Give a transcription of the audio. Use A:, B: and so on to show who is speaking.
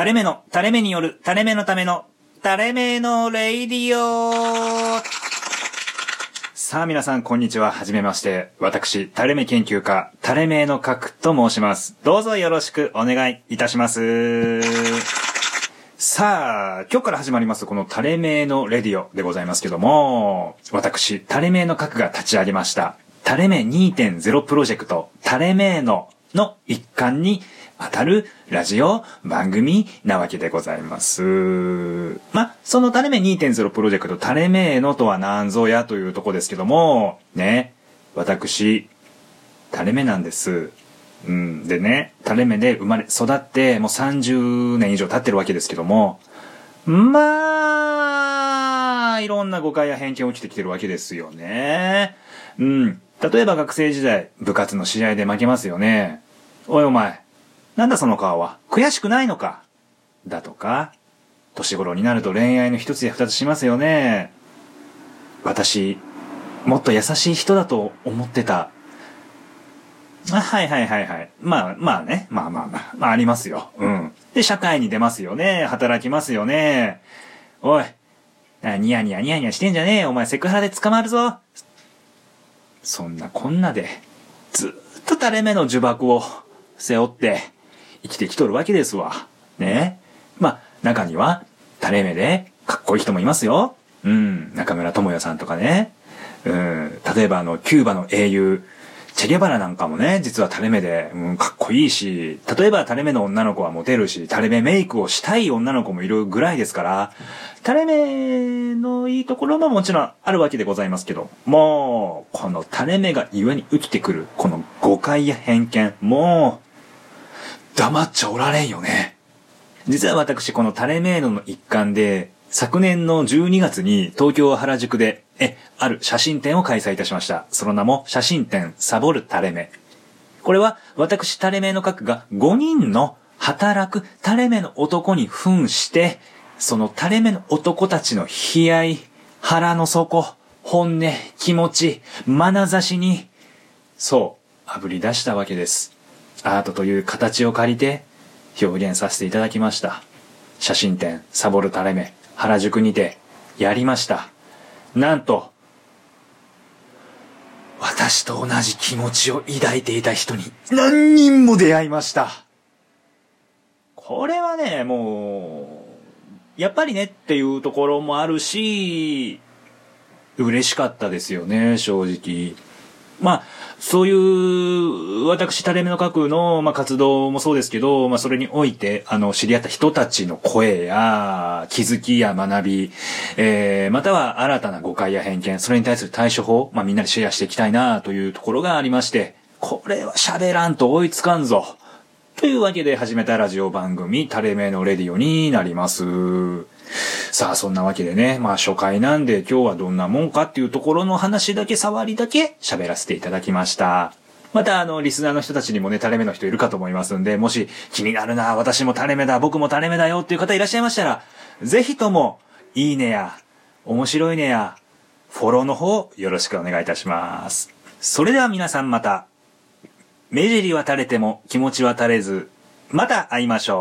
A: 垂れ目の、垂れ目による、垂れ目のための、垂れ目のレイディオさあ皆さん、こんにちは。はじめまして。私、垂れ目研究家、垂れ目の核と申します。どうぞよろしくお願いいたします。さあ、今日から始まります、この垂れ目のレディオでございますけども、私、垂れ目の核が立ち上げました、垂れ目2.0プロジェクト、垂れ目のの一環に当たるラジオ番組なわけでございます。ま、その垂れ目2.0プロジェクト、垂れ目のとは何ぞやというとこですけども、ね、私、垂れ目なんです。うん。でね、垂れ目で生まれ、育って、もう30年以上経ってるわけですけども、まあ、いろんな誤解や偏見起きてきてるわけですよね。うん。例えば学生時代、部活の試合で負けますよね。おいお前、なんだその顔は？悔しくないのか？だとか、年頃になると恋愛の一つや二つしますよね。私、もっと優しい人だと思ってた。あはいはいはいはい。まあまあね。まあまあまあ。まあありますよ。うん。で、社会に出ますよね。働きますよね。おい。ニヤニヤニヤニヤしてんじゃねえよ。お前セクハラで捕まるぞ。そんなこんなで、ずっと垂れ目の呪縛を背負って生きてきとるわけですわ。ね。まあ、中には垂れ目でかっこいい人もいますよ。うん。中村智也さんとかね。うん。例えばあの、キューバの英雄、チェゲバラなんかもね、実は垂れ目で、うん、かっこいいし、例えば垂れ目の女の子はモテるし、垂れ目メイクをしたい女の子もいるぐらいですから、垂れ目のいいところももちろんあるわけでございますけど、もう、この垂れ目が故に生きてくる、この誤解や偏見、もう、黙っちゃおられんよね。実は私、この垂れ目のの一環で、昨年の12月に東京原宿で、え、ある写真展を開催いたしました。その名も写真展サボる垂れ目。これは私垂れ目の核が5人の働く垂れ目の男に扮して、その垂れ目の男たちの悲哀、腹の底、本音、気持ち、眼差しに、そう、炙り出したわけです。アートという形を借りて表現させていただきました。写真展、サボる垂れ目、原宿にて、やりました。なんと、私と同じ気持ちを抱いていた人に何人も出会いました。これはね、もう、やっぱりねっていうところもあるし、嬉しかったですよね、正直。まあ、そういう、私、垂れ目の核の、まあ、活動もそうですけど、まあ、それにおいて、あの、知り合った人たちの声や、気づきや学び、えー、または新たな誤解や偏見、それに対する対処法、まあ、みんなでシェアしていきたいな、というところがありまして、これは喋らんと追いつかんぞ。というわけで始めたラジオ番組、垂れ目のレディオになります。さあ、そんなわけでね、まあ初回なんで今日はどんなもんかっていうところの話だけ触りだけ喋らせていただきました。またあの、リスナーの人たちにもね、垂れ目の人いるかと思いますんで、もし気になるな、私も垂れ目だ、僕も垂れ目だよっていう方いらっしゃいましたら、ぜひとも、いいねや、面白いねや、フォローの方よろしくお願いいたします。それでは皆さんまた、目尻は垂れても気持ちは垂れず、また会いましょう。